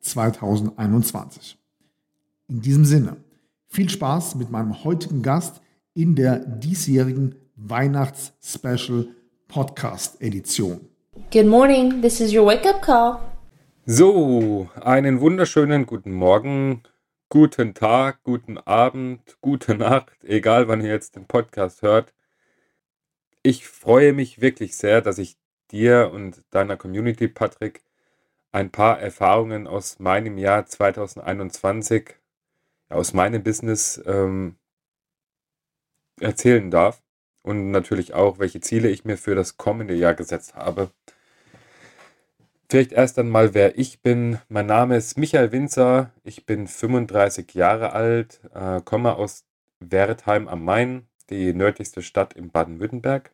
2021. In diesem Sinne, viel Spaß mit meinem heutigen Gast in der diesjährigen Weihnachts-Special Podcast Edition. Good morning, this is your wake-up call. So, einen wunderschönen guten Morgen, guten Tag, guten Abend, gute Nacht, egal wann ihr jetzt den Podcast hört. Ich freue mich wirklich sehr, dass ich dir und deiner Community, Patrick, ein paar Erfahrungen aus meinem Jahr 2021, aus meinem Business ähm, erzählen darf. Und natürlich auch, welche Ziele ich mir für das kommende Jahr gesetzt habe. Vielleicht erst einmal, wer ich bin. Mein Name ist Michael Winzer. Ich bin 35 Jahre alt, äh, komme aus Wertheim am Main, die nördlichste Stadt in Baden-Württemberg.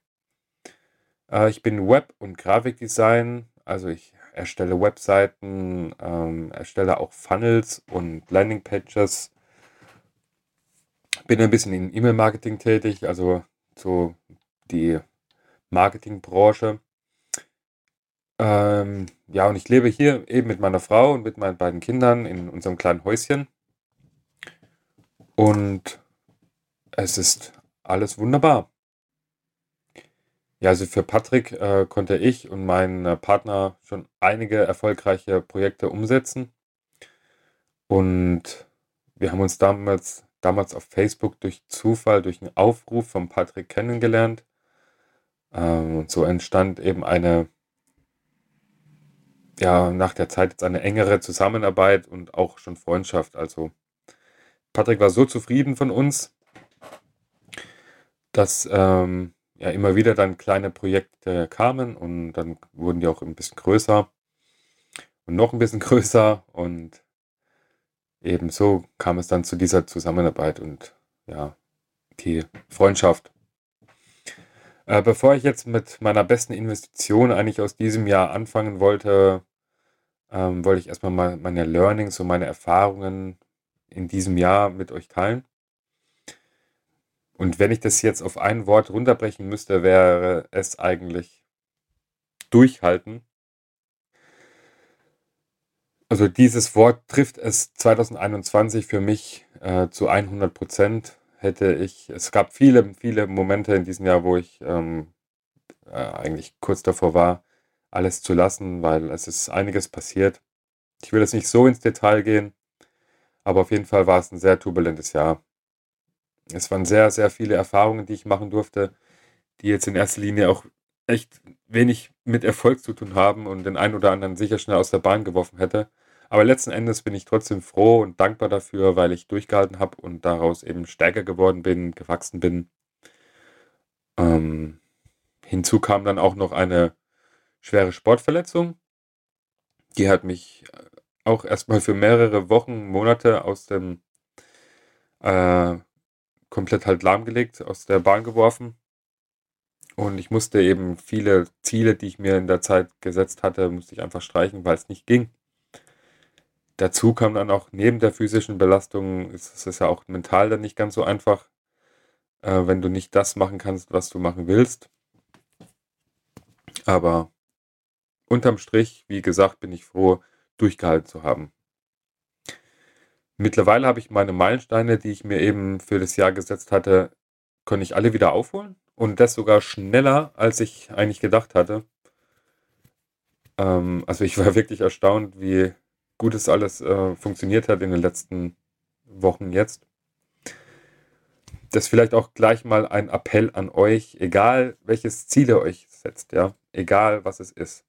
Äh, ich bin Web- und Grafikdesign, also ich erstelle Webseiten, ähm, erstelle auch Funnels und Landingpages. Bin ein bisschen in E-Mail-Marketing tätig, also so die Marketingbranche. Ähm, ja, und ich lebe hier eben mit meiner Frau und mit meinen beiden Kindern in unserem kleinen Häuschen. Und es ist alles wunderbar. Ja, also für Patrick äh, konnte ich und mein äh, Partner schon einige erfolgreiche Projekte umsetzen. Und wir haben uns damals, damals auf Facebook durch Zufall, durch einen Aufruf von Patrick kennengelernt. Ähm, und so entstand eben eine, ja, nach der Zeit jetzt eine engere Zusammenarbeit und auch schon Freundschaft. Also Patrick war so zufrieden von uns, dass ähm, ja immer wieder dann kleine Projekte kamen und dann wurden die auch ein bisschen größer und noch ein bisschen größer und ebenso kam es dann zu dieser Zusammenarbeit und ja, die Freundschaft. Äh, bevor ich jetzt mit meiner besten Investition eigentlich aus diesem Jahr anfangen wollte, ähm, wollte ich erstmal mal meine Learnings und meine Erfahrungen in diesem Jahr mit euch teilen. Und wenn ich das jetzt auf ein Wort runterbrechen müsste, wäre es eigentlich durchhalten. Also dieses Wort trifft es 2021 für mich äh, zu 100 Prozent. Hätte ich, es gab viele, viele Momente in diesem Jahr, wo ich ähm, äh, eigentlich kurz davor war, alles zu lassen, weil es ist einiges passiert. Ich will jetzt nicht so ins Detail gehen, aber auf jeden Fall war es ein sehr turbulentes Jahr es waren sehr, sehr viele Erfahrungen, die ich machen durfte, die jetzt in erster Linie auch echt wenig mit Erfolg zu tun haben und den einen oder anderen sicher schnell aus der Bahn geworfen hätte. Aber letzten Endes bin ich trotzdem froh und dankbar dafür, weil ich durchgehalten habe und daraus eben stärker geworden bin, gewachsen bin. Ähm, hinzu kam dann auch noch eine schwere Sportverletzung. Die hat mich auch erstmal für mehrere Wochen, Monate aus dem äh, komplett halt lahmgelegt, aus der Bahn geworfen. Und ich musste eben viele Ziele, die ich mir in der Zeit gesetzt hatte, musste ich einfach streichen, weil es nicht ging. Dazu kam dann auch neben der physischen Belastung, ist es ja auch mental dann nicht ganz so einfach, äh, wenn du nicht das machen kannst, was du machen willst. Aber unterm Strich, wie gesagt, bin ich froh, durchgehalten zu haben. Mittlerweile habe ich meine Meilensteine, die ich mir eben für das Jahr gesetzt hatte, konnte ich alle wieder aufholen und das sogar schneller, als ich eigentlich gedacht hatte. Ähm, also ich war wirklich erstaunt, wie gut es alles äh, funktioniert hat in den letzten Wochen jetzt. Das vielleicht auch gleich mal ein Appell an euch, egal welches Ziel ihr euch setzt, ja, egal was es ist.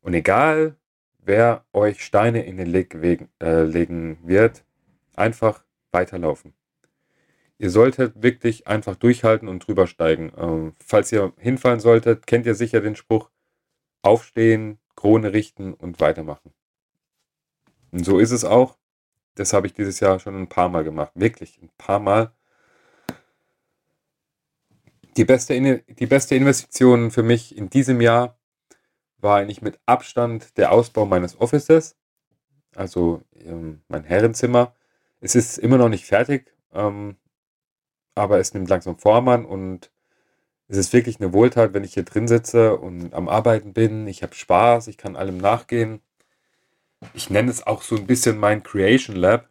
Und egal wer euch Steine in den Leg äh, legen wird, einfach weiterlaufen. Ihr solltet wirklich einfach durchhalten und drüber steigen. Ähm, falls ihr hinfallen solltet, kennt ihr sicher den Spruch, aufstehen, Krone richten und weitermachen. Und so ist es auch. Das habe ich dieses Jahr schon ein paar Mal gemacht. Wirklich, ein paar Mal. Die beste, die beste Investition für mich in diesem Jahr war eigentlich mit Abstand der Ausbau meines Offices, also ähm, mein Herrenzimmer. Es ist immer noch nicht fertig, ähm, aber es nimmt langsam Form an und es ist wirklich eine Wohltat, wenn ich hier drin sitze und am Arbeiten bin. Ich habe Spaß, ich kann allem nachgehen. Ich nenne es auch so ein bisschen mein Creation Lab.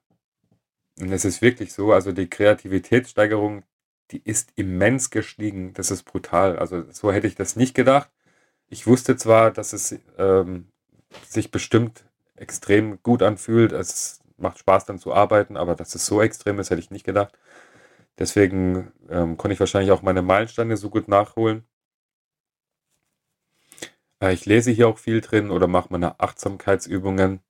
Und es ist wirklich so, also die Kreativitätssteigerung, die ist immens gestiegen. Das ist brutal. Also so hätte ich das nicht gedacht. Ich wusste zwar, dass es ähm, sich bestimmt extrem gut anfühlt. Es macht Spaß dann zu arbeiten, aber dass es so extrem ist, hätte ich nicht gedacht. Deswegen ähm, konnte ich wahrscheinlich auch meine Meilensteine so gut nachholen. Äh, ich lese hier auch viel drin oder mache meine Achtsamkeitsübungen.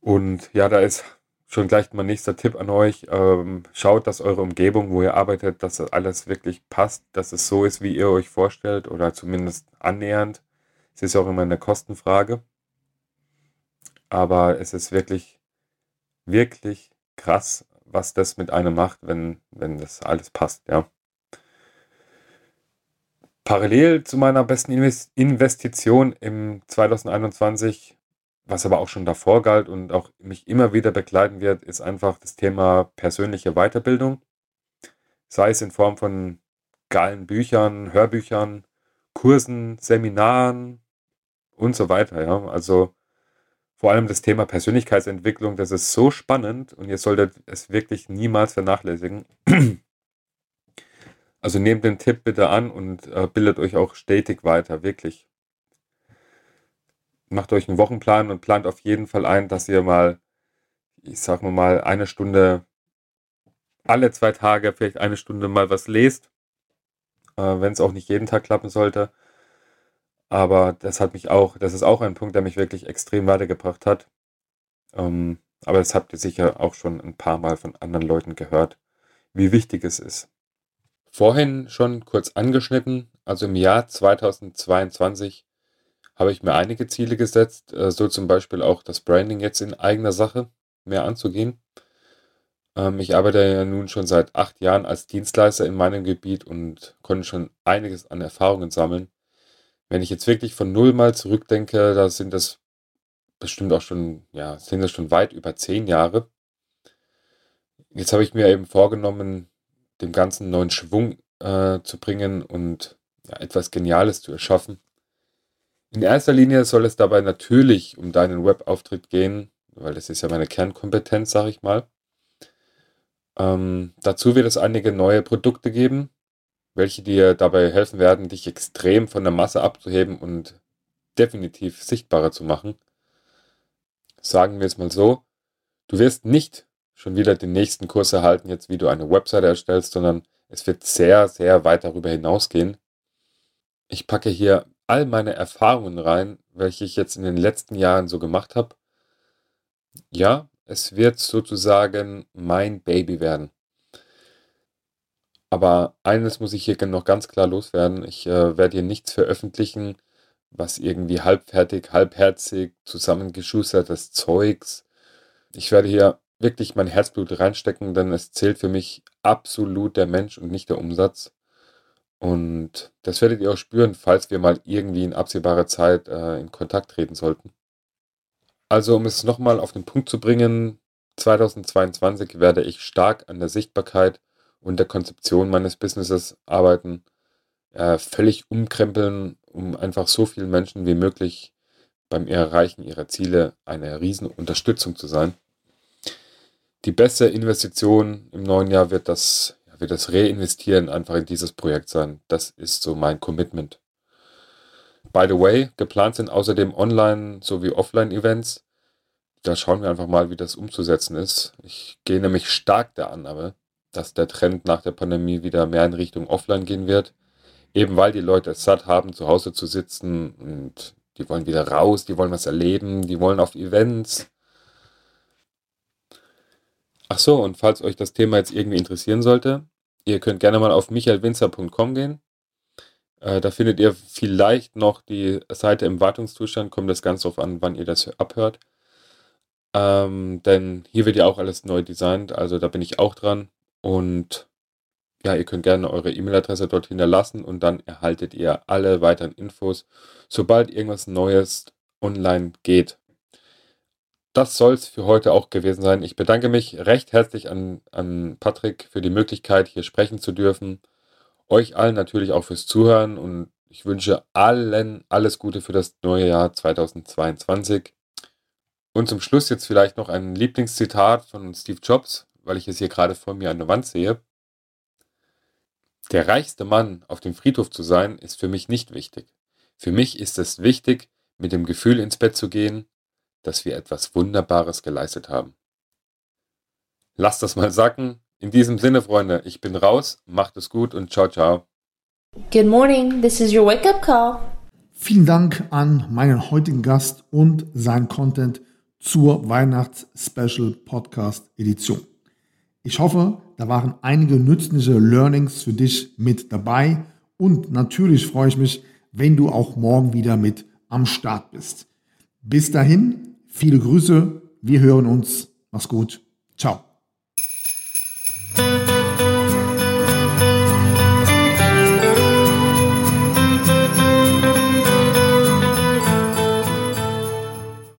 Und ja, da ist schon gleich mein nächster Tipp an euch. Ähm, schaut, dass eure Umgebung, wo ihr arbeitet, dass alles wirklich passt, dass es so ist, wie ihr euch vorstellt oder zumindest annähernd. Es ist auch immer eine Kostenfrage. Aber es ist wirklich, wirklich krass, was das mit einem macht, wenn, wenn das alles passt, ja. Parallel zu meiner besten Investition im 2021, was aber auch schon davor galt und auch mich immer wieder begleiten wird, ist einfach das Thema persönliche Weiterbildung. Sei es in Form von geilen Büchern, Hörbüchern, Kursen, Seminaren und so weiter, ja. Also vor allem das Thema Persönlichkeitsentwicklung, das ist so spannend und ihr solltet es wirklich niemals vernachlässigen. Also nehmt den Tipp bitte an und äh, bildet euch auch stetig weiter, wirklich. Macht euch einen Wochenplan und plant auf jeden Fall ein, dass ihr mal, ich sag mal, eine Stunde, alle zwei Tage vielleicht eine Stunde mal was lest, äh, wenn es auch nicht jeden Tag klappen sollte. Aber das hat mich auch, das ist auch ein Punkt, der mich wirklich extrem weitergebracht hat. Ähm, aber das habt ihr sicher auch schon ein paar Mal von anderen Leuten gehört, wie wichtig es ist. Vorhin schon kurz angeschnitten, also im Jahr 2022 habe ich mir einige Ziele gesetzt, äh, so zum Beispiel auch das Branding jetzt in eigener Sache mehr anzugehen. Ähm, ich arbeite ja nun schon seit acht Jahren als Dienstleister in meinem Gebiet und konnte schon einiges an Erfahrungen sammeln. Wenn ich jetzt wirklich von null mal zurückdenke, da sind das bestimmt auch schon, ja, sind das schon weit über zehn Jahre. Jetzt habe ich mir eben vorgenommen, dem Ganzen neuen Schwung äh, zu bringen und ja, etwas Geniales zu erschaffen. In erster Linie soll es dabei natürlich um deinen Webauftritt gehen, weil das ist ja meine Kernkompetenz, sage ich mal. Ähm, dazu wird es einige neue Produkte geben, welche dir dabei helfen werden, dich extrem von der Masse abzuheben und definitiv sichtbarer zu machen. Sagen wir es mal so, du wirst nicht schon wieder den nächsten Kurs erhalten, jetzt wie du eine Webseite erstellst, sondern es wird sehr, sehr weit darüber hinausgehen. Ich packe hier all meine Erfahrungen rein, welche ich jetzt in den letzten Jahren so gemacht habe. Ja, es wird sozusagen mein Baby werden. Aber eines muss ich hier noch ganz klar loswerden. Ich äh, werde hier nichts veröffentlichen, was irgendwie halbfertig, halbherzig, zusammengeschustertes Zeugs. Ich werde hier wirklich mein Herzblut reinstecken, denn es zählt für mich absolut der Mensch und nicht der Umsatz. Und das werdet ihr auch spüren, falls wir mal irgendwie in absehbarer Zeit äh, in Kontakt treten sollten. Also, um es nochmal auf den Punkt zu bringen, 2022 werde ich stark an der Sichtbarkeit und der Konzeption meines Businesses arbeiten, äh, völlig umkrempeln, um einfach so vielen Menschen wie möglich beim Erreichen ihrer Ziele eine riesen Unterstützung zu sein. Die beste Investition im neuen Jahr wird das, wird das Reinvestieren einfach in dieses Projekt sein. Das ist so mein Commitment. By the way, geplant sind außerdem Online- sowie Offline-Events. da schauen wir einfach mal, wie das umzusetzen ist. Ich gehe nämlich stark der Annahme, dass der Trend nach der Pandemie wieder mehr in Richtung Offline gehen wird. Eben weil die Leute es satt haben, zu Hause zu sitzen und die wollen wieder raus, die wollen was erleben, die wollen auf Events. Ach so, und falls euch das Thema jetzt irgendwie interessieren sollte, ihr könnt gerne mal auf michaelwinzer.com gehen. Äh, da findet ihr vielleicht noch die Seite im Wartungszustand, kommt das ganz darauf an, wann ihr das abhört. Ähm, denn hier wird ja auch alles neu designt, also da bin ich auch dran. Und ja, ihr könnt gerne eure E-Mail-Adresse dort hinterlassen und dann erhaltet ihr alle weiteren Infos, sobald irgendwas Neues online geht. Das soll es für heute auch gewesen sein. Ich bedanke mich recht herzlich an, an Patrick für die Möglichkeit, hier sprechen zu dürfen. Euch allen natürlich auch fürs Zuhören und ich wünsche allen alles Gute für das neue Jahr 2022. Und zum Schluss jetzt vielleicht noch ein Lieblingszitat von Steve Jobs, weil ich es hier gerade vor mir an der Wand sehe. Der reichste Mann auf dem Friedhof zu sein, ist für mich nicht wichtig. Für mich ist es wichtig, mit dem Gefühl ins Bett zu gehen, dass wir etwas Wunderbares geleistet haben. Lasst das mal sacken. In diesem Sinne, Freunde, ich bin raus, macht es gut und ciao, ciao. Good morning, this is your wake up call. Vielen Dank an meinen heutigen Gast und sein Content zur Weihnachts-Special Podcast Edition. Ich hoffe, da waren einige nützliche Learnings für dich mit dabei und natürlich freue ich mich, wenn du auch morgen wieder mit am Start bist. Bis dahin, viele Grüße, wir hören uns, mach's gut, ciao.